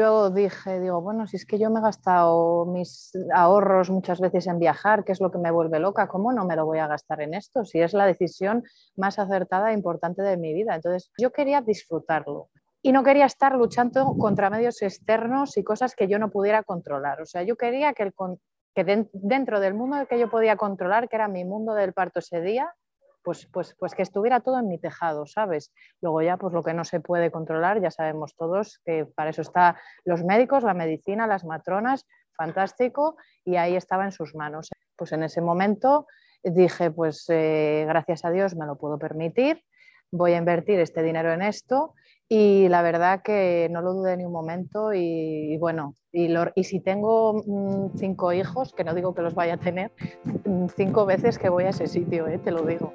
Yo dije, digo, bueno, si es que yo me he gastado mis ahorros muchas veces en viajar, que es lo que me vuelve loca, ¿cómo no me lo voy a gastar en esto? Si es la decisión más acertada e importante de mi vida. Entonces, yo quería disfrutarlo y no quería estar luchando contra medios externos y cosas que yo no pudiera controlar. O sea, yo quería que, dentro del mundo que yo podía controlar, que era mi mundo del parto ese día, pues, pues, pues que estuviera todo en mi tejado, ¿sabes? Luego ya, pues lo que no se puede controlar, ya sabemos todos que para eso están los médicos, la medicina, las matronas, fantástico, y ahí estaba en sus manos. Pues en ese momento dije, pues eh, gracias a Dios me lo puedo permitir, voy a invertir este dinero en esto y la verdad que no lo dudé ni un momento y, bueno, y, y, si tengo mm, cinco hijos, que no digo que los vaya a tener, mm, cinco veces que voy a ese sitio, ¿eh? te lo digo.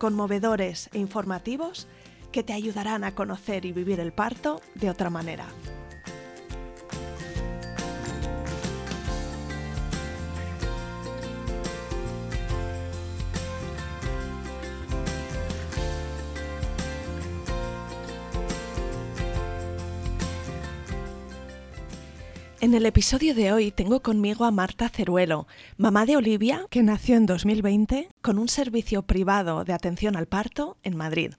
conmovedores e informativos que te ayudarán a conocer y vivir el parto de otra manera. En el episodio de hoy tengo conmigo a Marta Ceruelo, mamá de Olivia, que nació en 2020 con un servicio privado de atención al parto en Madrid.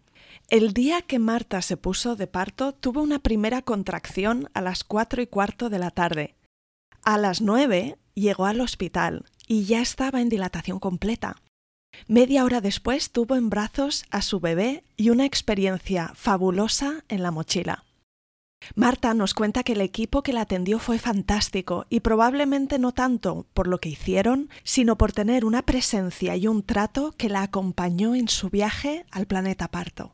El día que Marta se puso de parto tuvo una primera contracción a las cuatro y cuarto de la tarde. A las nueve llegó al hospital y ya estaba en dilatación completa. Media hora después tuvo en brazos a su bebé y una experiencia fabulosa en la mochila. Marta nos cuenta que el equipo que la atendió fue fantástico y probablemente no tanto por lo que hicieron, sino por tener una presencia y un trato que la acompañó en su viaje al planeta Parto.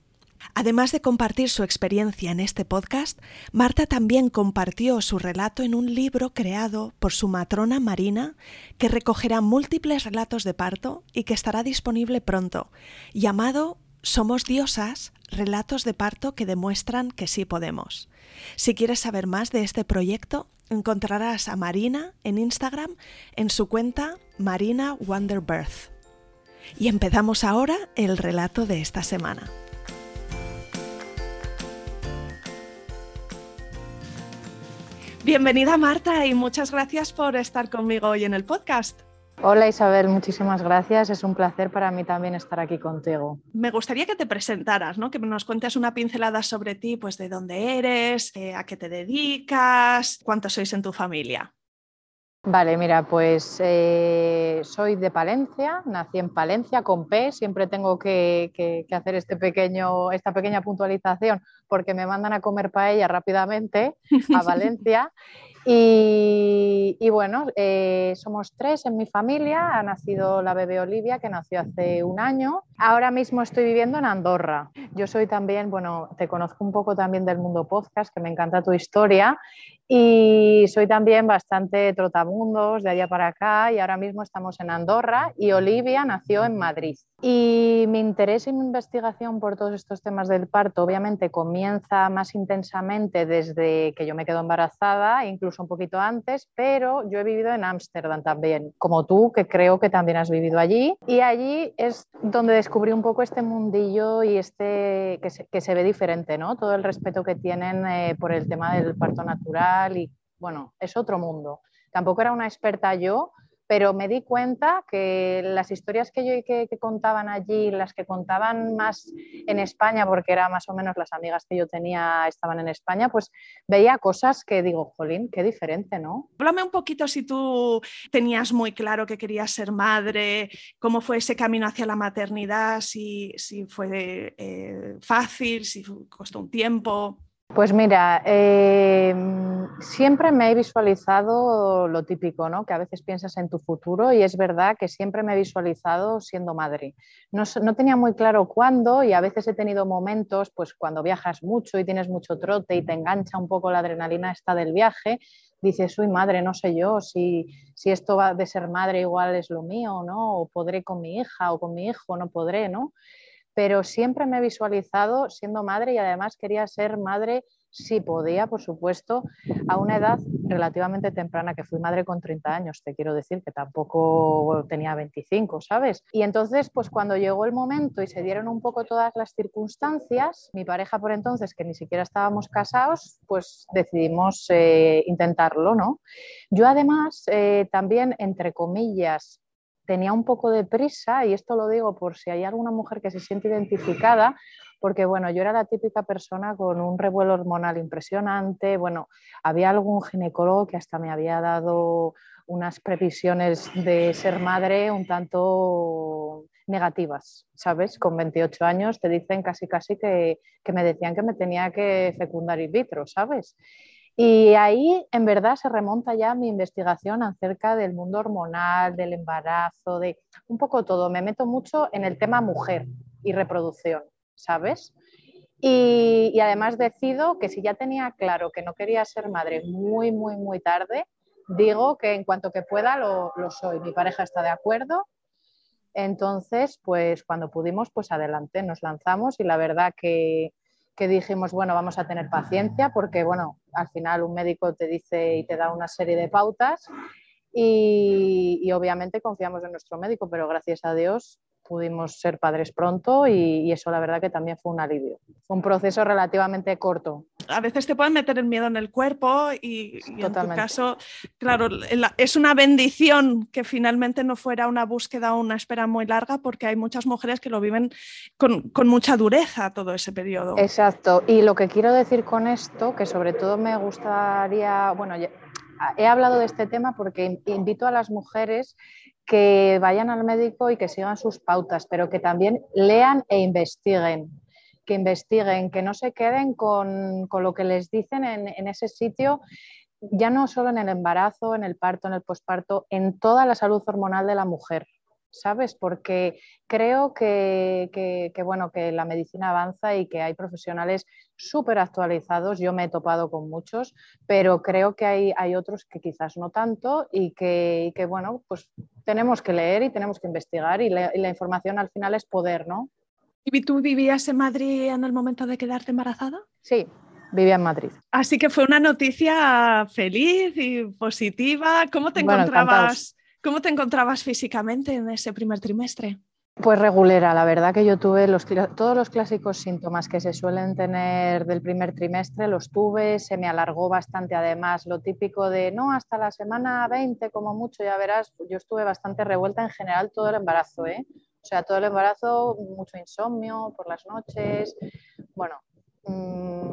Además de compartir su experiencia en este podcast, Marta también compartió su relato en un libro creado por su matrona Marina, que recogerá múltiples relatos de parto y que estará disponible pronto, llamado Somos Diosas, relatos de parto que demuestran que sí podemos. Si quieres saber más de este proyecto, encontrarás a Marina en Instagram en su cuenta Marina Wonderbirth. Y empezamos ahora el relato de esta semana. Bienvenida Marta y muchas gracias por estar conmigo hoy en el podcast. Hola Isabel, muchísimas gracias. Es un placer para mí también estar aquí contigo. Me gustaría que te presentaras, ¿no? que nos cuentes una pincelada sobre ti, pues de dónde eres, eh, a qué te dedicas, cuántos sois en tu familia. Vale, mira, pues eh, soy de Palencia, nací en Palencia con P, siempre tengo que, que, hacer este pequeño, esta pequeña puntualización porque me mandan a comer paella rápidamente a Valencia y, bueno, eh, somos tres en mi familia. Ha nacido la bebé Olivia, que nació hace un año. Ahora mismo estoy viviendo en Andorra. Yo soy también, bueno, te conozco un poco también del mundo podcast, que me encanta tu historia. Y soy también bastante trotamundos de allá para acá y ahora mismo estamos en Andorra y Olivia nació en Madrid. Y mi interés y mi investigación por todos estos temas del parto obviamente comienza más intensamente desde que yo me quedo embarazada, incluso un poquito antes, pero yo he vivido en Ámsterdam también, como tú, que creo que también has vivido allí. Y allí es donde descubrí un poco este mundillo y este que se, que se ve diferente, ¿no? Todo el respeto que tienen eh, por el tema del parto natural y bueno, es otro mundo. Tampoco era una experta yo, pero me di cuenta que las historias que yo que, que, contaban allí, las que contaban más en España, porque era más o menos las amigas que yo tenía estaban en España, pues veía cosas que digo, jolín, qué diferente, ¿no? Háblame un poquito si tú tenías muy claro que querías ser madre, cómo fue ese camino hacia la maternidad, si, si fue eh, fácil, si costó un tiempo. Pues mira, em, siempre me he visualizado lo típico, ¿no? Que a veces piensas en tu futuro y es verdad que siempre me he visualizado siendo madre. No, tenía muy claro cuándo y a veces he tenido momentos, pues cuando viajas mucho y tienes mucho trote y te engancha un poco la adrenalina esta del viaje, dices, soy madre, no sé yo si, si esto va de ser madre igual es lo mío, ¿no? O podré con mi hija o con mi hijo, no podré, ¿no? Pero siempre me he visualizado siendo madre y además quería ser madre si podía, por supuesto, a una edad relativamente temprana, que fui madre con 30 años, te quiero decir que tampoco tenía 25, ¿sabes? Y entonces, pues cuando llegó el momento y se dieron un poco todas las circunstancias, mi pareja por entonces, que ni siquiera estábamos casados, pues decidimos eh, intentarlo, ¿no? Yo además eh, también, entre comillas, tenía un poco de prisa, y esto lo digo por si hay alguna mujer que se siente identificada, porque bueno, yo era la típica persona con un revuelo hormonal impresionante, bueno, había algún ginecólogo que hasta me había dado unas previsiones de ser madre un tanto negativas, ¿sabes? Con 28 años te dicen casi casi que, que me decían que me tenía que fecundar in vitro, ¿sabes? Y ahí, en verdad, se remonta ya mi investigación acerca del mundo hormonal, del embarazo, de un poco todo. Me meto mucho en el tema mujer y reproducción, ¿sabes? Y, además decido que si ya tenía claro que no quería ser madre muy, muy, muy tarde, digo que en cuanto que pueda lo, lo soy. Mi pareja está de acuerdo. Entonces, pues cuando pudimos, pues adelante, nos lanzamos y la verdad que que dijimos, bueno, vamos a tener paciencia porque, bueno, al final un médico te dice y te da una serie de pautas y, y obviamente confiamos en nuestro médico, pero gracias a Dios pudimos ser padres pronto y, eso la verdad que también fue un alivio. Fue un proceso relativamente corto. A veces te pueden meter el miedo en el cuerpo y, en tu caso, claro, es una bendición que finalmente no fuera una búsqueda o una espera muy larga porque hay muchas mujeres que lo viven con, con mucha dureza todo ese periodo. Exacto. Y lo que quiero decir con esto, que sobre todo me gustaría, bueno, he hablado de este tema porque invito a las mujeres que vayan al médico y que sigan sus pautas, pero que también lean e investiguen, que investiguen, que no se queden con, lo que les dicen en, en, ese sitio, ya no solo en el embarazo, en el parto, en el posparto, en toda la salud hormonal de la mujer. ¿Sabes? Porque creo que, bueno, que la medicina avanza y que hay profesionales súper actualizados. Yo me he topado con muchos, pero creo que hay, hay otros que quizás no tanto y que, bueno, pues tenemos que leer y tenemos que investigar y, la información al final es poder, ¿no? ¿Y tú vivías en Madrid en el momento de quedarte embarazada? Sí, vivía en Madrid. Así que fue una noticia feliz y positiva. ¿Cómo te encontrabas? ¿Cómo te encontrabas físicamente en ese primer trimestre? Pues regulera, la verdad que yo tuve todos los clásicos síntomas que se suelen tener del primer trimestre, los tuve, se me alargó bastante además, lo típico de no, hasta la semana 20 como mucho, ya verás, yo estuve bastante revuelta en general todo el embarazo, ¿eh? o sea, todo el embarazo, mucho insomnio por las noches, bueno, mmm,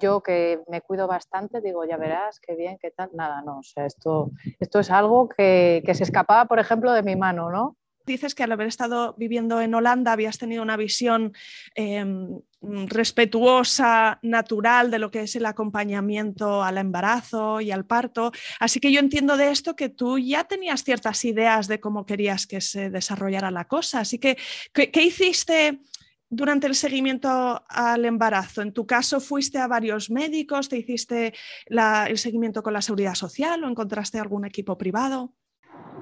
yo que me cuido bastante, digo, ya verás, qué bien, qué tal. Nada, no, o sea, esto, esto es algo que, que se escapaba, por ejemplo, de mi mano, ¿no? Dices que al haber estado viviendo en Holanda habías tenido una visión em, respetuosa, natural de lo que es el acompañamiento al embarazo y al parto. Así que yo entiendo de esto que tú ya tenías ciertas ideas de cómo querías que se desarrollara la cosa. Así que, ¿qué, qué hiciste durante el seguimiento al embarazo? En tu caso, ¿fuiste a varios médicos? ¿Te hiciste el seguimiento con la seguridad social o encontraste algún equipo privado?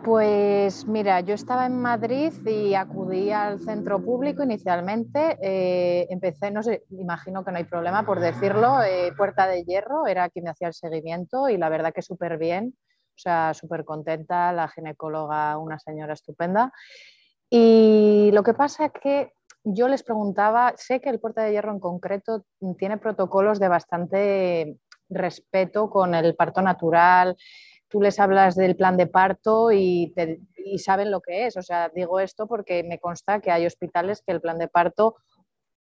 Pues mira, yo estaba en Madrid y acudí al centro público inicialmente. Eh, empecé, no sé, imagino que no hay problema por decirlo, eh, Puerta de Hierro era quien me hacía el seguimiento y la verdad que súper bien, o sea, súper contenta, la ginecóloga, una señora estupenda. Y lo que pasa es que yo les preguntaba, sé que el Puerta de Hierro en concreto tiene protocolos de bastante respeto con el parto natural. Tú les hablas del plan de parto y, saben lo que es. O sea, digo esto porque me consta que hay hospitales que el plan de parto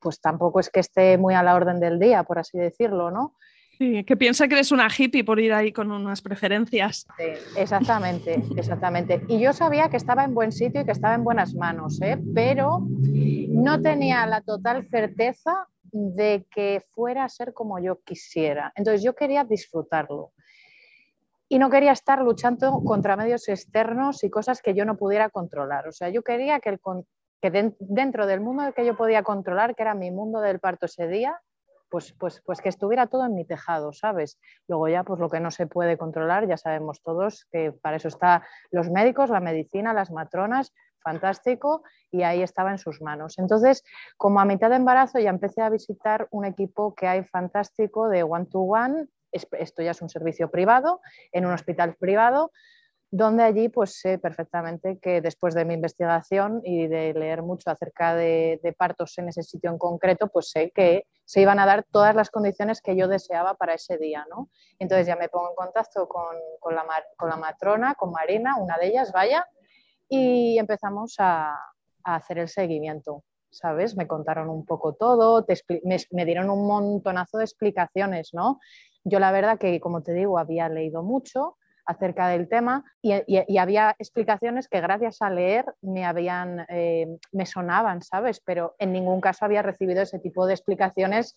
pues tampoco es que esté muy a la orden del día, por así decirlo, ¿no? Sí, que piensa que eres una hippie por ir ahí con unas preferencias. Sí, exactamente, exactamente. Y yo sabía que estaba en buen sitio y que estaba en buenas manos, ¿eh? pero no tenía la total certeza de que fuera a ser como yo quisiera. Entonces yo quería disfrutarlo y no quería estar luchando contra medios externos y cosas que yo no pudiera controlar. O sea, yo quería que, que dentro del mundo que yo podía controlar, que era mi mundo del parto ese día, pues, pues, pues que estuviera todo en mi tejado, ¿sabes? Luego ya, pues lo que no se puede controlar, ya sabemos todos que para eso están los médicos, la medicina, las matronas, fantástico, y ahí estaba en sus manos. Entonces, como a mitad de embarazo ya empecé a visitar un equipo que hay fantástico de one-to-one, esto ya es un servicio privado, en un hospital privado, donde allí pues sé perfectamente que después de mi investigación y de leer mucho acerca de, partos en ese sitio en concreto, pues sé que se iban a dar todas las condiciones que yo deseaba para ese día, ¿no? Entonces ya me pongo en contacto con, con, la, con la, matrona, con Marina, una de ellas, vaya, y empezamos a, a hacer el seguimiento. ¿Sabes? Me contaron un poco todo, me, me dieron un montonazo de explicaciones, ¿no? Yo la verdad que, como te digo, había leído mucho, acerca del tema y, había explicaciones que gracias a leer me habían, eh, me sonaban, ¿sabes? Pero en ningún caso había recibido ese tipo de explicaciones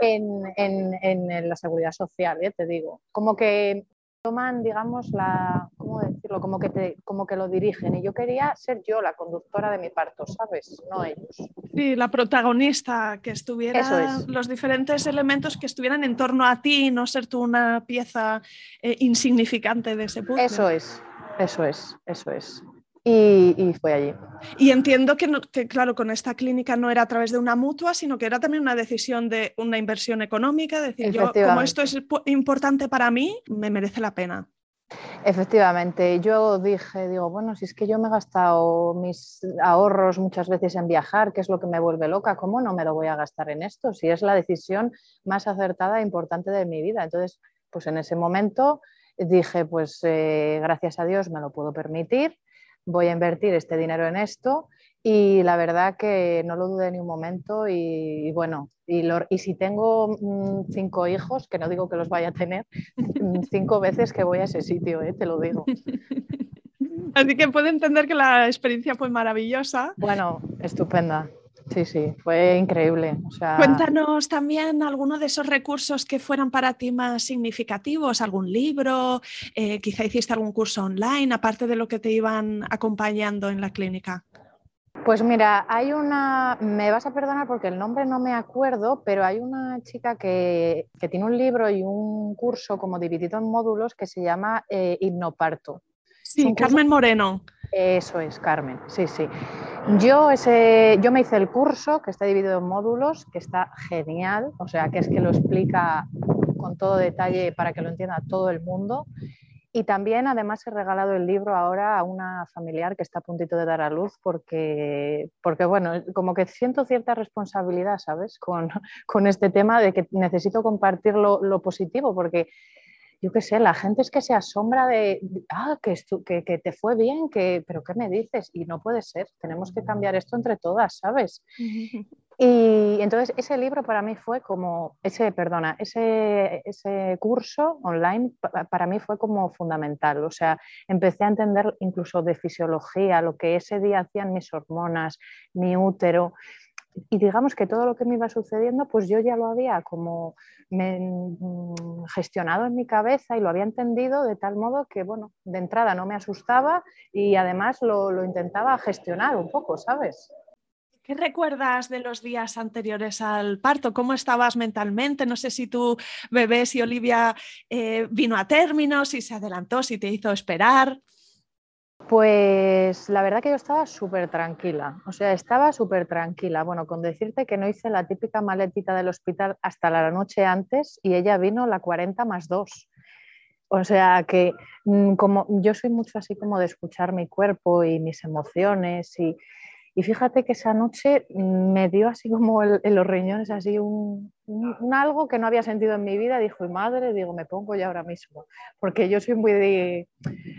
en, en la seguridad social, ¿eh? te digo. Como que toman, digamos, la, ¿cómo decirlo? Como que, te, como que lo dirigen. Y yo quería ser yo la conductora de mi parto, ¿sabes? No ellos. Sí, la protagonista, que estuviera, los diferentes elementos que estuvieran en torno a ti, no ser tú una pieza eh, insignificante de ese punto. Eso es, eso es, eso es y, fue allí. Y entiendo que, claro, con esta clínica no era a través de una mutua, sino que era también una decisión de una inversión económica, decir, yo, como esto es importante para mí, me merece la pena. Efectivamente, yo dije, digo, bueno, si es que yo me he gastado mis ahorros muchas veces en viajar, que es lo que me vuelve loca, ¿cómo no me lo voy a gastar en esto? Si es la decisión más acertada e importante de mi vida. Entonces, pues en ese momento dije, pues eh, gracias a Dios me lo puedo permitir voy a invertir este dinero en esto y la verdad que no lo dudé ni un momento y, bueno, y, y, si tengo mm, cinco hijos, que no digo que los vaya a tener, mm, cinco veces que voy a ese sitio, ¿eh? te lo digo. Así que puedo entender que la experiencia fue maravillosa. Bueno, estupenda. Sí, sí, fue increíble. Cuéntanos también alguno de esos recursos que fueran para ti más significativos, algún libro, eh, quizá hiciste algún curso online, aparte de lo que te iban acompañando en la clínica. Pues mira, hay una, me vas a perdonar porque el nombre no me acuerdo, pero hay una chica que, tiene un libro y un curso como dividido en módulos que se llama eh, Hipnoparto. Sí, Carmen Moreno. Eso es, Carmen, sí, sí. Yo, ese, yo me hice el curso que está dividido en módulos, que está genial, o sea, que es que lo explica con todo detalle para que lo entienda todo el mundo. Y también, además, he regalado el libro ahora a una familiar que está a puntito de dar a luz porque, porque bueno, como que siento cierta responsabilidad, ¿sabes? Con, con este tema de que necesito compartir lo, lo positivo porque yo qué sé, la gente es que se asombra de, ah, que, que, que, te fue bien, que, pero ¿qué me dices? Y no puede ser, tenemos que cambiar esto entre todas, ¿sabes? Y entonces ese libro para mí fue como, ese, perdona, ese, ese curso online para mí fue como fundamental. O sea, empecé a entender incluso de fisiología, lo que ese día hacían mis hormonas, mi útero y digamos que todo lo que me iba sucediendo, pues yo ya lo había como mm, gestionado en mi cabeza y lo había entendido de tal modo que, bueno, de entrada no me asustaba y además lo, lo intentaba gestionar un poco, ¿sabes? ¿Qué recuerdas de los días anteriores al parto? ¿Cómo estabas mentalmente? No sé si tu bebé, si Olivia eh, vino a término, si se adelantó, si te hizo esperar. Pues la verdad que yo estaba súper tranquila, o sea, estaba súper tranquila. Bueno, con decirte que no hice la típica maletita del hospital hasta la noche antes y ella vino la 40 más 2. O sea que mm, como yo soy mucho así como de escuchar mi cuerpo y mis emociones y, y fíjate que esa noche me dio así como en los riñones, así un, algo que no había sentido en mi vida. Dijo, madre, digo, me pongo ya ahora mismo. Porque yo soy muy de.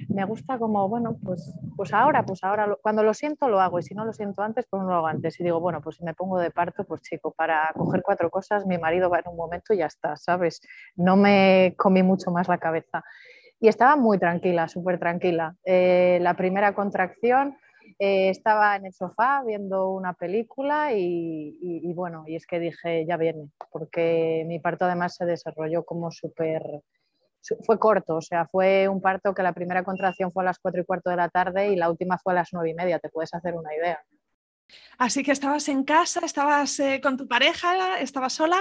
Me gusta como, bueno, pues, pues ahora, pues ahora, cuando lo siento lo hago. Y si no lo siento antes, pues no lo hago antes. Y digo, bueno, pues si me pongo de parto, pues chico, para coger cuatro cosas, mi marido va en un momento y ya está, ¿sabes? No me comí mucho más la cabeza. Y estaba muy tranquila, súper tranquila. Eh, la primera contracción Eh, estaba en el sofá viendo una película y, bueno, y es que dije, ya viene, porque mi parto además se desarrolló como súper, fue corto, o sea, fue un parto que la primera contracción fue a las cuatro y cuarto de la tarde y la última fue a las nueve y media, te puedes hacer una idea. Así que estabas en casa, estabas eh, con tu pareja, estabas sola.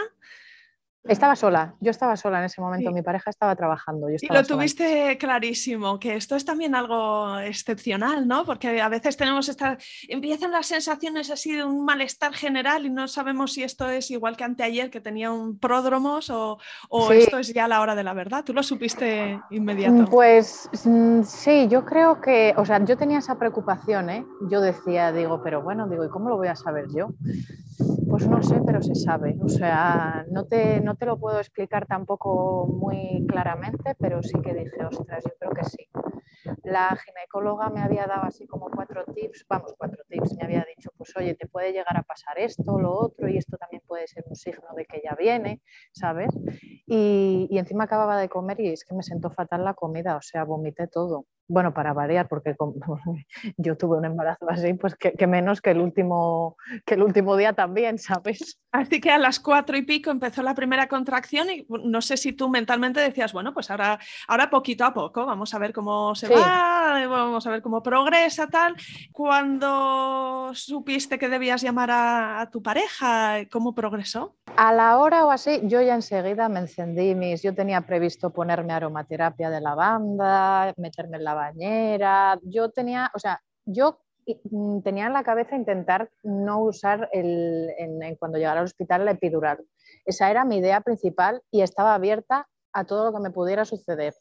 Estaba sola, yo estaba sola en ese momento, mi pareja estaba trabajando. y lo tuviste clarísimo, que esto es también algo excepcional, ¿no? Porque a veces tenemos esta, empiezan las sensaciones así de un malestar general y no sabemos si esto es igual que anteayer que tenía un pródromos o, esto es ya la hora de la verdad. ¿Tú lo supiste inmediato? Pues mm, sí, yo creo que, o sea, yo tenía esa preocupación, ¿eh? Yo decía, digo, pero bueno, digo, ¿y cómo lo voy a saber yo? Pues no sé, pero se sabe. O sea, no te, no te lo puedo explicar tampoco muy claramente, pero sí que dije, ostras, yo creo que sí. La ginecóloga me había dado así como cuatro tips, vamos, cuatro tips, me había dicho, pues oye, te puede llegar a pasar esto, lo otro, y esto también puede ser un signo de que ya viene, ¿sabes? Y, y encima acababa de comer y es que me sentó fatal la comida, o sea, vomité todo bueno, para variar, porque yo tuve un embarazo así, pues que, menos que el, último, que el último día también, ¿sabes? Así que a las cuatro y pico empezó la primera contracción y no sé si tú mentalmente decías, bueno, pues ahora, ahora poquito a poco, vamos a ver cómo se va, vamos a ver cómo progresa, tal. Cuando supiste que debías llamar a, tu pareja, ¿cómo progresó? A la hora o así, yo ya enseguida me encendí mis, yo tenía previsto ponerme aromaterapia de lavanda, meterme en la bañera. Yo tenía, o sea, yo mm, tenía en la cabeza intentar no usar el, en, cuando llegara al hospital la epidural. Esa era mi idea principal y estaba abierta a todo lo que me pudiera suceder.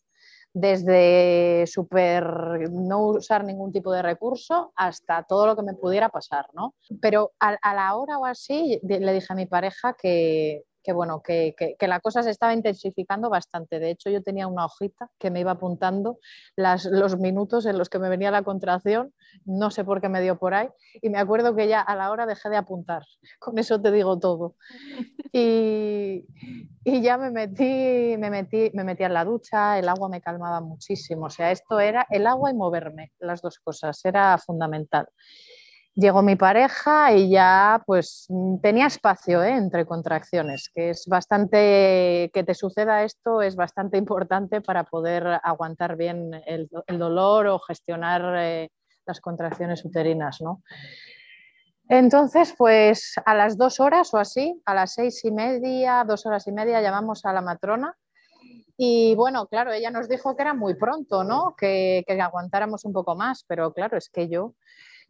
Desde super no usar ningún tipo de recurso hasta todo lo que me pudiera pasar, ¿no? Pero a, a la hora o así le dije a mi pareja que, que bueno, que, la cosa se estaba intensificando bastante. De hecho, yo tenía una hojita que me iba apuntando los minutos en los que me venía la contracción, no sé por qué me dio por ahí, y me acuerdo que ya a la hora dejé de apuntar. Con eso te digo todo. Y, ya me metí, me metí, me metí en la ducha, el agua me calmaba muchísimo. O sea, esto era el agua y moverme, las dos cosas, era fundamental llegó mi pareja y ya pues tenía espacio ¿eh? entre contracciones, que es bastante, que te suceda esto es bastante importante para poder aguantar bien el, dolor o gestionar eh, las contracciones uterinas, ¿no? Entonces, pues a las dos horas o así, a las seis y media, dos horas y media, llamamos a la matrona y bueno, claro, ella nos dijo que era muy pronto, ¿no? Que, que aguantáramos un poco más, pero claro, es que yo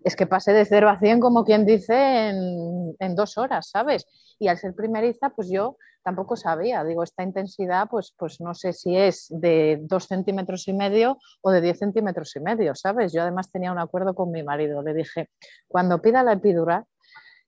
es que pasé de 0 a 100, como quien dice, en, dos horas, ¿sabes? Y al ser primeriza, pues yo tampoco sabía. Digo, esta intensidad, pues, pues no sé si es de 2 centímetros y medio o de 10 centímetros y medio, ¿sabes? Yo además tenía un acuerdo con mi marido. Le dije, cuando pida la epidural,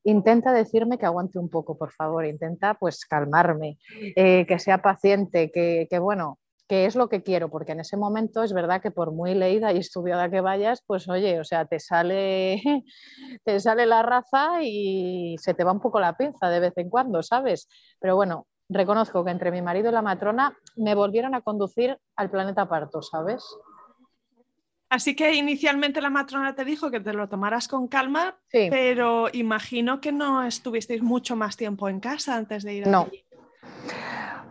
intenta decirme que aguante un poco, por favor. Intenta, pues, calmarme, eh, que sea paciente, que, que bueno, qué es lo que quiero, porque en ese momento es verdad que por muy leída y estudiada que vayas, pues oye, o sea, te sale, te sale la raza y se te va un poco la pinza de vez en cuando, ¿sabes? Pero bueno, reconozco que entre mi marido y la matrona me volvieron a conducir al planeta parto, ¿sabes? Así que inicialmente la matrona te dijo que te lo tomaras con calma, pero imagino que no estuvisteis mucho más tiempo en casa antes de ir a No.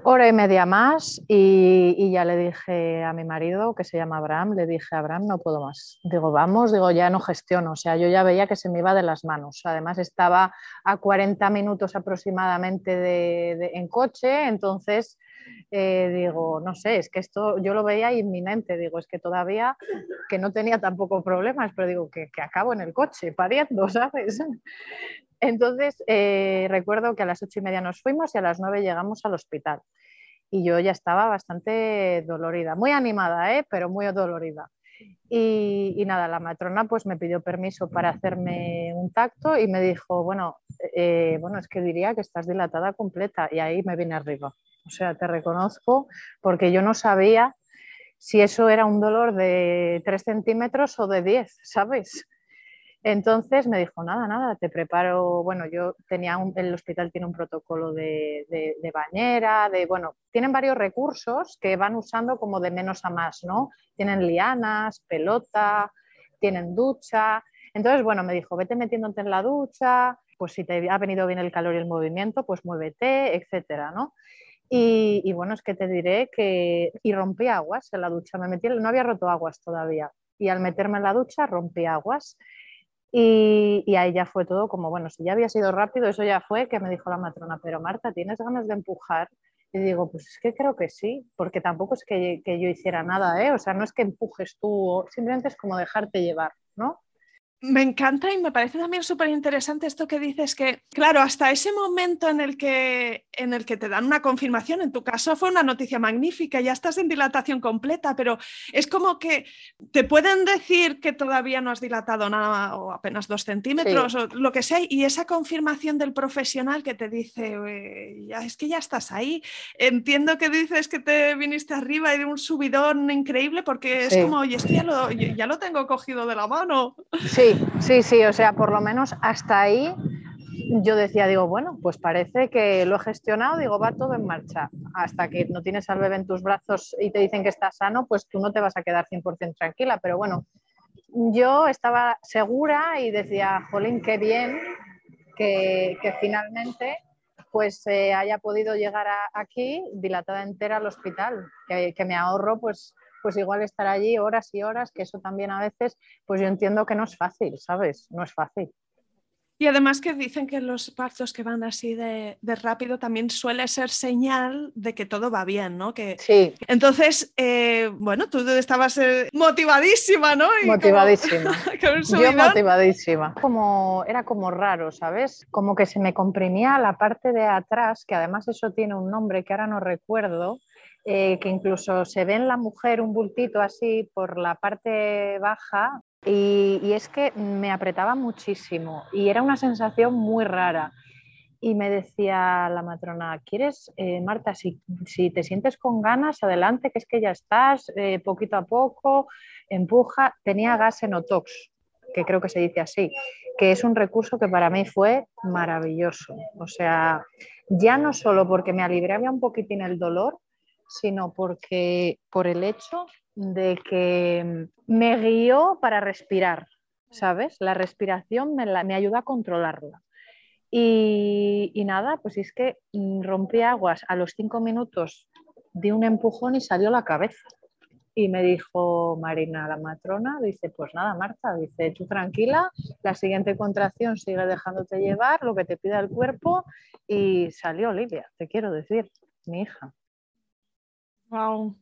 Hora y media más y, ya le dije a mi marido, que se llama Abraham, le dije, Abraham, no puedo más. Digo, vamos, digo, ya no gestiono. O sea, yo ya veía que se me iba de las manos. Además, estaba a 40 minutos aproximadamente de, en coche, entonces eh, digo, no sé, es que esto yo lo veía inminente. Digo, es que todavía, que no tenía tampoco problemas, pero digo, que, que acabo en el coche pariendo, ¿sabes? Entonces, eh, recuerdo que a las ocho y media nos fuimos y a las nueve llegamos al hospital. Y yo ya estaba bastante dolorida, muy animada, ¿eh? pero muy dolorida. Y, nada, la matrona pues me pidió permiso para hacerme un tacto y me dijo, bueno, eh, bueno, es que diría que estás dilatada completa y ahí me vine arriba. O sea, te reconozco porque yo no sabía si eso era un dolor de 3 centímetros o de 10, ¿sabes? Entonces me dijo, nada, nada, te preparo, bueno, yo tenía, un, el hospital tiene un protocolo de, bañera, de, bueno, tienen varios recursos que van usando como de menos a más, ¿no? Tienen lianas, pelota, tienen ducha. Entonces, bueno, me dijo, vete metiéndote en la ducha, pues si te ha venido bien el calor y el movimiento, pues muévete, etcétera, ¿no? Y, bueno, es que te diré que... Y rompí aguas en la ducha, me metí, no había roto aguas todavía. Y al meterme en la ducha rompí aguas. Y, y, ahí ya fue todo como, bueno, si ya había sido rápido, eso ya fue que me dijo la matrona, pero Marta, ¿tienes ganas de empujar? Y digo, pues es que creo que sí, porque tampoco es que, que yo hiciera nada, ¿eh? O sea, no es que empujes tú, simplemente es como dejarte llevar, ¿no? Me encanta y me parece también súper interesante esto que dices que, claro, hasta ese momento en el, que, en el que te dan una confirmación, en tu caso fue una noticia magnífica, ya estás en dilatación completa, pero es como que te pueden decir que todavía no has dilatado nada o apenas dos centímetros o lo que sea, y esa confirmación del profesional que te dice, ya, es que ya estás ahí, entiendo que dices que te viniste arriba y de un subidón increíble porque es como, y esto ya lo, ya lo tengo cogido de la mano. Sí, Sí, sí, o sea, por lo menos hasta ahí yo decía, digo, bueno, pues parece que lo he gestionado, digo, va todo en marcha. Hasta que no tienes al bebé en tus brazos y te dicen que está sano, pues tú no te vas a quedar 100% tranquila. Pero bueno, yo estaba segura y decía, jolín, qué bien que, finalmente pues eh, haya podido llegar aquí dilatada entera al hospital, que, que me ahorro pues pues igual estar allí horas y horas, que eso también a veces, pues yo entiendo que no es fácil, ¿sabes? No es fácil. Y además que dicen que los partos que van así de, rápido también suele ser señal de que todo va bien, ¿no? Que, sí. Entonces, eh, bueno, tú estabas eh, motivadísima, ¿no? motivadísima. Yo motivadísima. Como, era como raro, ¿sabes? Como que se me comprimía la parte de atrás, que además eso tiene un nombre que ahora no recuerdo, eh, que incluso se ve en la mujer un bultito así por la parte baja y, es que me apretaba muchísimo y era una sensación muy rara. Y me decía la matrona, ¿quieres, eh, Marta, si, te sientes con ganas, adelante, que es que ya estás, eh, poquito a poco, empuja. Tenía gas en Otox, que creo que se dice así, que es un recurso que para mí fue maravilloso. O sea, ya no solo porque me aliviaba un poquitín el dolor, sino porque por el hecho de que me guió para respirar, ¿sabes? La respiración me, ayuda a controlarla. Y, y, nada, pues es que rompí aguas a los cinco minutos de un empujón y salió la cabeza. Y me dijo Marina, la matrona, dice, pues nada, Marta, dice, tú tranquila, la siguiente contracción sigue dejándote llevar, lo que te pida el cuerpo, y salió Olivia, te quiero decir, mi hija. Wow.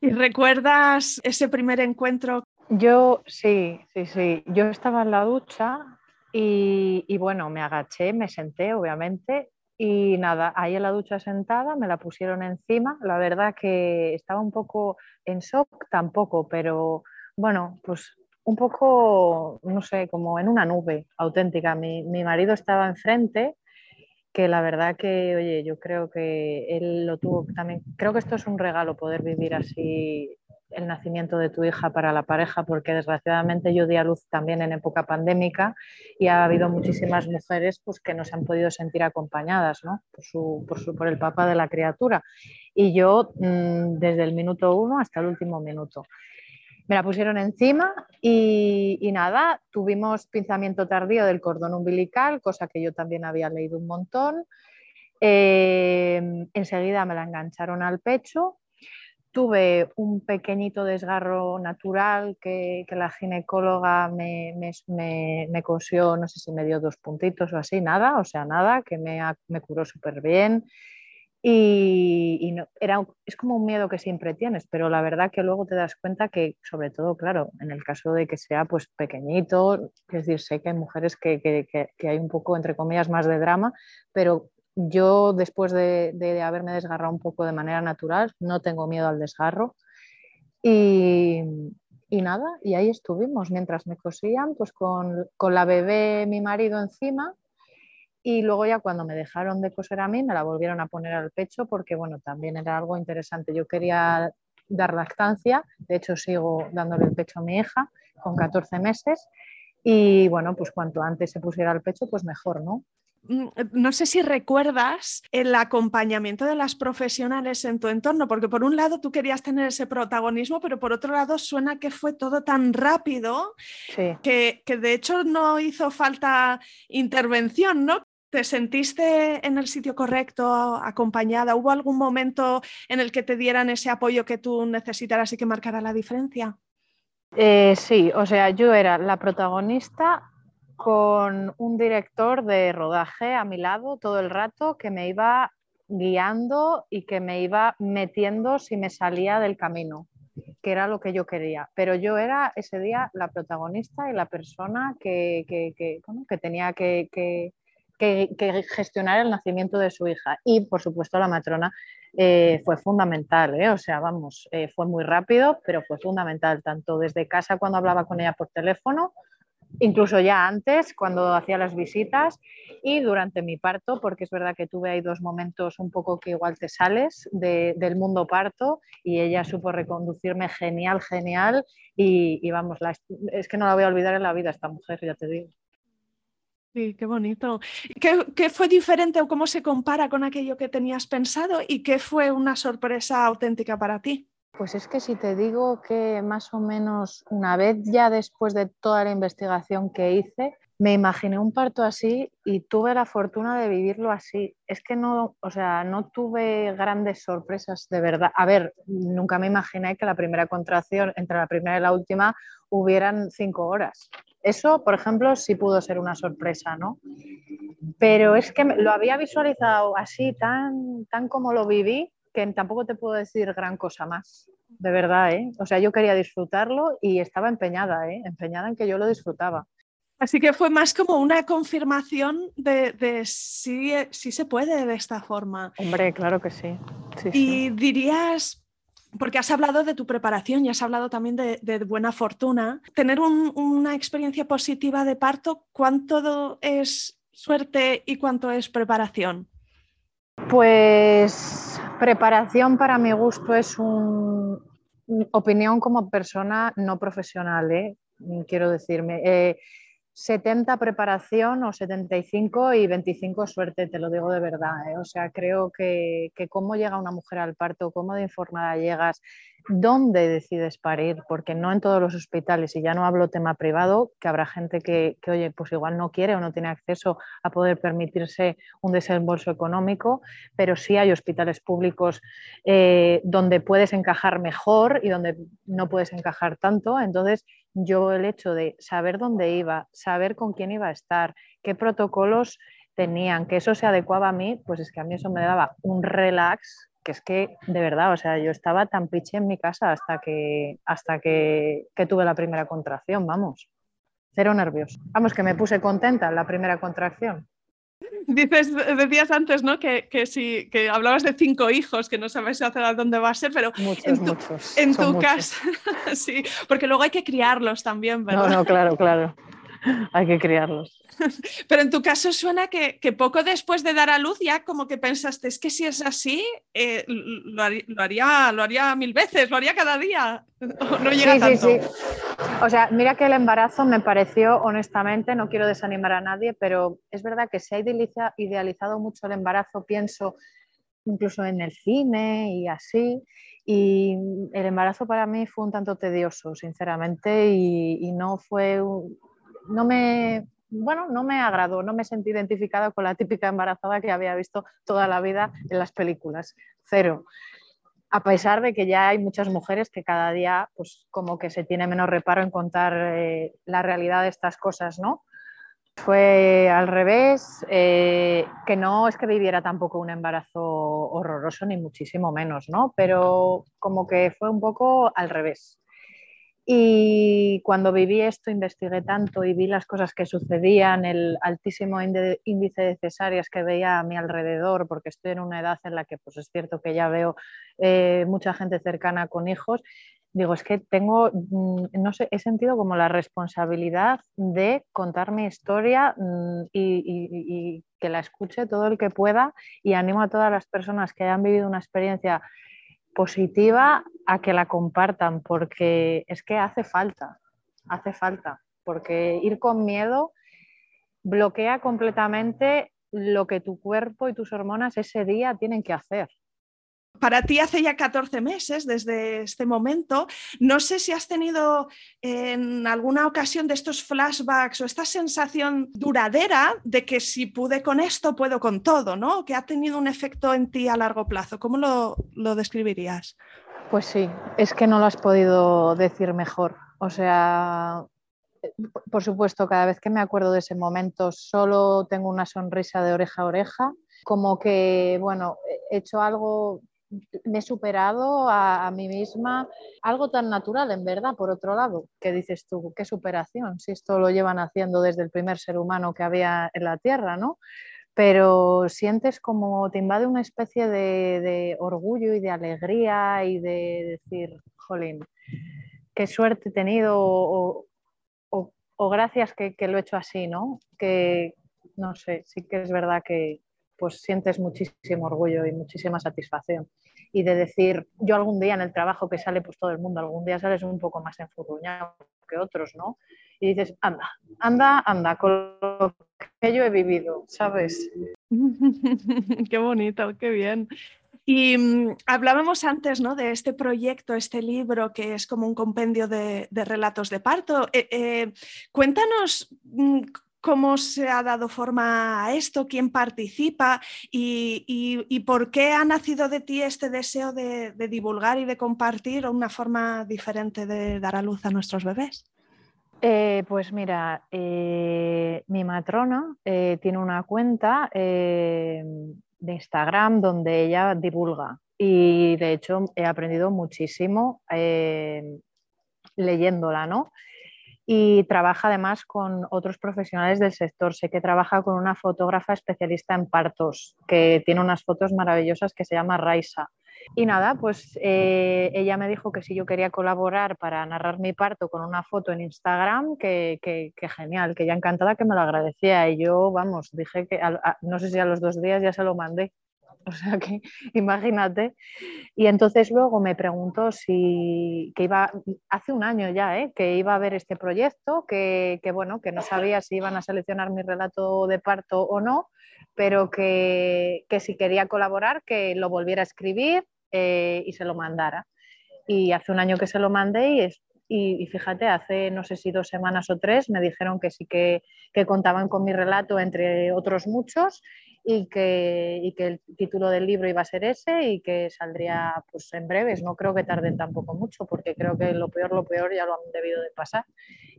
¿Y recuerdas ese primer encuentro? Yo sí, sí, sí. Yo estaba en la ducha y, bueno, me agaché, me senté, obviamente, y nada, ahí en la ducha sentada me la pusieron encima. La verdad que estaba un poco en shock, tampoco, pero bueno, pues un poco, no sé, como en una nube auténtica. Mi, mi marido estaba enfrente que la verdad que, oye, yo creo que él lo tuvo también, creo que esto es un regalo poder vivir así el nacimiento de tu hija para la pareja, porque desgraciadamente yo di a luz también en época pandémica y ha habido muchísimas mujeres pues, que no se han podido sentir acompañadas ¿no? por, su, por, su, por, el papá de la criatura. Y yo mm, desde el minuto uno hasta el último minuto me la pusieron encima y, nada, tuvimos pinzamiento tardío del cordón umbilical, cosa que yo también había leído un montón. Eh, enseguida me la engancharon al pecho. Tuve un pequeñito desgarro natural que, la ginecóloga me, me, cosió, no sé si me dio dos puntitos o así, nada, o sea, nada, que me, me curó súper bien. Y, era, es como un miedo que siempre tienes, pero la verdad que luego te das cuenta que, sobre todo, claro, en el caso de que sea pues pequeñito, es decir, sé que hay mujeres que, que, que hay un poco, entre comillas, más de drama, pero yo después de, de, haberme desgarrado un poco de manera natural, no tengo miedo al desgarro. Y, y nada, y ahí estuvimos mientras me cosían, pues con, con la bebé, mi marido encima y luego ya cuando me dejaron de coser a mí, me la volvieron a poner al pecho porque, bueno, también era algo interesante. Yo quería dar lactancia, de hecho sigo dándole el pecho a mi hija con 14 meses y, bueno, pues cuanto antes se pusiera al pecho, pues mejor, ¿no? mm, no sé si recuerdas el acompañamiento de las profesionales en tu entorno, porque por un lado tú querías tener ese protagonismo, pero por otro lado suena que fue todo tan rápido que, que de hecho no hizo falta intervención, ¿no? ¿Te sentiste en el sitio correcto, acompañada? ¿Hubo algún momento en el que te dieran ese apoyo que tú necesitaras y que marcara la diferencia? Eh, sí, o sea, yo era la protagonista con un director de rodaje a mi lado todo el rato que me iba guiando y que me iba metiendo si me salía del camino, que era lo que yo quería. Pero yo era ese día la protagonista y la persona que, que tenía que, que, gestionar el nacimiento de su hija. Y, por supuesto, la matrona eh, fue fundamental, ¿eh? o sea, vamos, eh, fue muy rápido, pero fue fundamental, tanto desde casa cuando hablaba con ella por teléfono, incluso ya antes, cuando hacía las visitas y durante mi parto, porque es verdad que tuve ahí dos momentos un poco que igual te sales del mundo parto y ella supo reconducirme genial, genial y, y vamos, es que no la voy a olvidar en la vida esta mujer, ya te digo. Sí, qué bonito. ¿Qué, fue diferente o cómo se compara con aquello que tenías pensado y qué fue una sorpresa auténtica para ti? Pues es que si te digo que más o menos una vez ya después de toda la investigación que hice, me imaginé un parto así y tuve la fortuna de vivirlo así. Es que no, o sea, no tuve grandes sorpresas de verdad. A ver, nunca me imaginé que la primera contracción entre la primera y la última hubieran cinco horas. Eso, por ejemplo, sí pudo ser una sorpresa, ¿no? Pero es que lo había visualizado así, tan, tan como lo viví, que tampoco te puedo decir gran cosa más, de verdad, ¿eh? O sea, yo quería disfrutarlo y estaba empeñada, ¿eh? Empeñada en que yo lo disfrutaba. Así que fue más como una confirmación de, si, si, se puede de esta forma. Hombre, claro que sí. y dirías, porque has hablado de tu preparación y has hablado también de, buena fortuna. Tener una experiencia positiva de parto, ¿cuánto es suerte y cuánto es preparación? Pues preparación para mi gusto es una opinión como persona no profesional, ¿eh? quiero decirme. Eh, 70 preparación o 75 y 25 suerte, te lo digo de verdad. ¿eh? O sea, creo que, que, cómo llega una mujer al parto, cómo de informada llegas, dónde decides parir, porque no en todos los hospitales, y ya no hablo tema privado, que habrá gente que, oye, pues igual no quiere o no tiene acceso a poder permitirse un desembolso económico, pero sí hay hospitales públicos eh, donde puedes encajar mejor y donde no puedes encajar tanto. Entonces, yo el hecho de saber dónde iba, saber con quién iba a estar, qué protocolos tenían, que eso se adecuaba a mí, pues es que a mí eso me daba un relax, que es que de verdad, o sea, yo estaba tan piche en mi casa hasta que, hasta que, que tuve la primera contracción, vamos, cero nervios. Vamos, que me puse contenta en la primera contracción. Dices, decías antes, ¿no? Que, que, si, que hablabas de cinco hijos, que no sabes hacia dónde va a ser, pero en tu, muchos, en tu casa, sí, porque luego hay que criarlos también, ¿verdad? No, no, claro, claro. hay que criarlos. Pero en tu caso suena que, poco después de dar a luz ya como que pensaste, es que si es así, eh, lo, haría, lo, haría, mil veces, lo haría cada día. No llega tanto. Sí, sí. O sea, mira que el embarazo me pareció, honestamente, no quiero desanimar a nadie, pero es verdad que se ha idealizado mucho el embarazo, pienso incluso en el cine y así. Y el embarazo para mí fue un tanto tedioso, sinceramente, y, y no fue no me, bueno, no me agradó, no me sentí identificada con la típica embarazada que había visto toda la vida en las películas. Cero. A pesar de que ya hay muchas mujeres que cada día, pues como que se tiene menos reparo en contar eh, la realidad de estas cosas, ¿no? Fue al revés, eh, que no es que viviera tampoco un embarazo horroroso, ni muchísimo menos, ¿no? Pero como que fue un poco al revés. Y cuando viví esto, investigué tanto y vi las cosas que sucedían, el altísimo índice de cesáreas que veía a mi alrededor, porque estoy en una edad en la que pues es cierto que ya veo eh, mucha gente cercana con hijos, digo, es que tengo, mm, no sé, he sentido como la responsabilidad de contar mi historia mm, y que la escuche todo el que pueda y animo a todas las personas que hayan vivido una experiencia positiva a que la compartan, porque es que hace falta, hace falta, porque ir con miedo bloquea completamente lo que tu cuerpo y tus hormonas ese día tienen que hacer para ti hace ya 14 meses desde este momento. No sé si has tenido en alguna ocasión de estos flashbacks o esta sensación duradera de que si pude con esto, puedo con todo, ¿no? Que ha tenido un efecto en ti a largo plazo. ¿Cómo lo, lo describirías? Pues sí, es que no lo has podido decir mejor. O sea, por supuesto, cada vez que me acuerdo de ese momento, solo tengo una sonrisa de oreja a oreja, como que, bueno, he hecho algo me he superado a, mí misma, algo tan natural en verdad, por otro lado, que dices tú, qué superación, si esto lo llevan haciendo desde el primer ser humano que había en la Tierra, ¿no? Pero sientes como te invade una especie de, orgullo y de alegría y de decir, jolín, qué suerte he tenido o, gracias que, que, lo he hecho así, ¿no? Que, no sé, sí que es verdad que, pues sientes muchísimo orgullo y muchísima satisfacción. Y de decir, yo algún día en el trabajo que sale pues todo el mundo, algún día sales un poco más enfurruñado que otros, ¿no? Y dices, anda, anda, anda, con lo que yo he vivido, ¿sabes? qué bonito, qué bien. Y mm, hablábamos antes ¿no? de este proyecto, este libro que es como un compendio de, relatos de parto. Eh, eh, cuéntanos mm, cómo se ha dado forma a esto, quién participa y, por qué ha nacido de ti este deseo de, divulgar y de compartir una forma diferente de dar a luz a nuestros bebés. Eh, pues mira, eh, mi matrona eh, tiene una cuenta de Instagram donde ella divulga y de hecho he aprendido muchísimo leyéndola, ¿no? Y trabaja además con otros profesionales del sector. Sé que trabaja con una fotógrafa especialista en partos, que tiene unas fotos maravillosas que se llama Raisa. Y nada, pues eh, ella me dijo que si yo quería colaborar para narrar mi parto con una foto en Instagram, que, genial, que ya encantada que me lo agradecía. Y yo, vamos, dije que no sé si a los dos días ya se lo mandé. O sea que imagínate. Y entonces luego me preguntó si que iba, hace un año ya, ¿eh? que iba a ver este proyecto, que, bueno, que no sabía si iban a seleccionar mi relato de parto o no, pero que, si quería colaborar, que lo volviera a escribir eh, y se lo mandara. Y hace un año que se lo mandé y, es, y, fíjate, hace no sé si dos semanas o tres me dijeron que sí que, que contaban con mi relato entre otros muchos y que, que, el título del libro iba a ser ese y que saldría pues, en breves. No creo que tarden tampoco mucho porque creo que lo peor, lo peor ya lo han debido de pasar.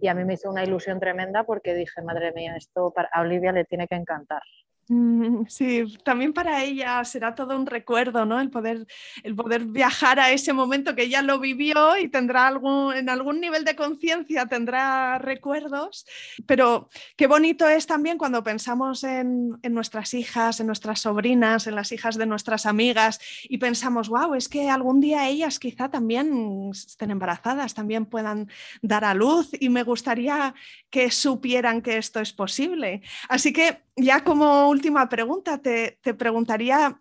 Y a mí me hizo una ilusión tremenda porque dije, madre mía, esto para, a Olivia le tiene que encantar. Mm, sí, también para ella será todo un recuerdo, ¿no? El poder, el poder viajar a ese momento que ella lo vivió y tendrá algún, en algún nivel de conciencia tendrá recuerdos. Pero qué bonito es también cuando pensamos en, en, nuestras hijas, en nuestras sobrinas, en las hijas de nuestras amigas y pensamos, wow, es que algún día ellas quizá también estén embarazadas, también puedan dar a luz y me gustaría que supieran que esto es posible. Así que ya como última pregunta, te, preguntaría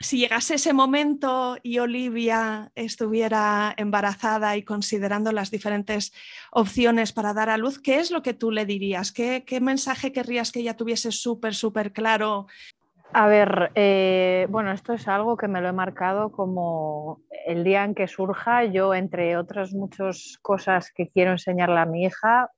si llegase ese momento y Olivia estuviera embarazada y considerando las diferentes opciones para dar a luz, ¿qué es lo que tú le dirías? ¿Qué, mensaje querrías que ella tuviese súper, súper claro? A ver, eh, bueno, esto es algo que me lo he marcado como el día en que surja. Yo, entre otras muchas cosas que quiero enseñarle a mi hija,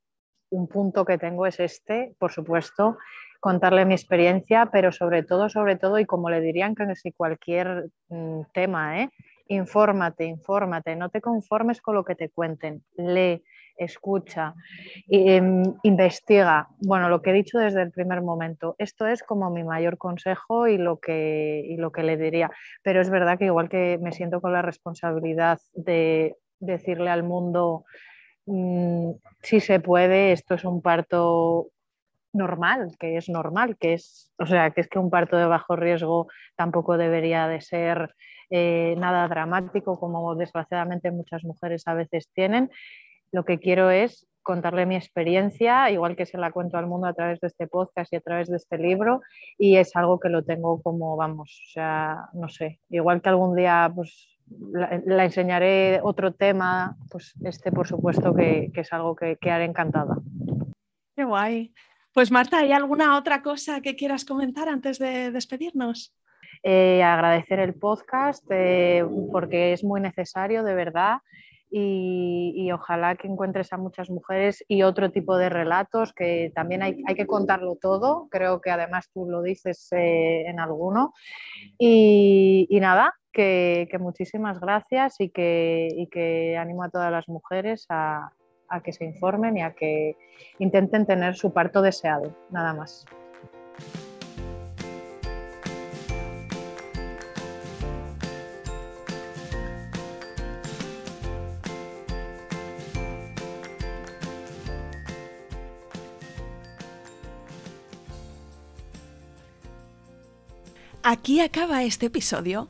un punto que tengo es este, por supuesto, contarle mi experiencia, pero sobre todo, sobre todo, y como le dirían que si cualquier mm, tema, ¿eh? infórmate, infórmate, no te conformes con lo que te cuenten, lee, escucha, em, investiga. Bueno, lo que he dicho desde el primer momento, esto es como mi mayor consejo y lo, que, y lo que le diría. Pero es verdad que igual que me siento con la responsabilidad de decirle al mundo, mm, si se puede, esto es un parto normal, que es normal, que es, o sea, que es que un parto de bajo riesgo tampoco debería de ser eh, nada dramático como desgraciadamente muchas mujeres a veces tienen. Lo que quiero es contarle mi experiencia, igual que se la cuento al mundo a través de este podcast y a través de este libro, y es algo que lo tengo como, vamos, o sea, no sé, igual que algún día pues la, enseñaré otro tema, pues este por supuesto que, es algo que, que haré encantada. Qué guay. Pues Marta, ¿hay alguna otra cosa que quieras comentar antes de despedirnos? Eh, agradecer el podcast eh, porque es muy necesario, de verdad. Y, ojalá que encuentres a muchas mujeres y otro tipo de relatos que también hay, que contarlo todo. Creo que además tú lo dices eh, en alguno. Y, nada, que, muchísimas gracias y que, que, animo a todas las mujeres a, a que se informen y a que intenten tener su parto deseado. Nada más. Aquí acaba este episodio.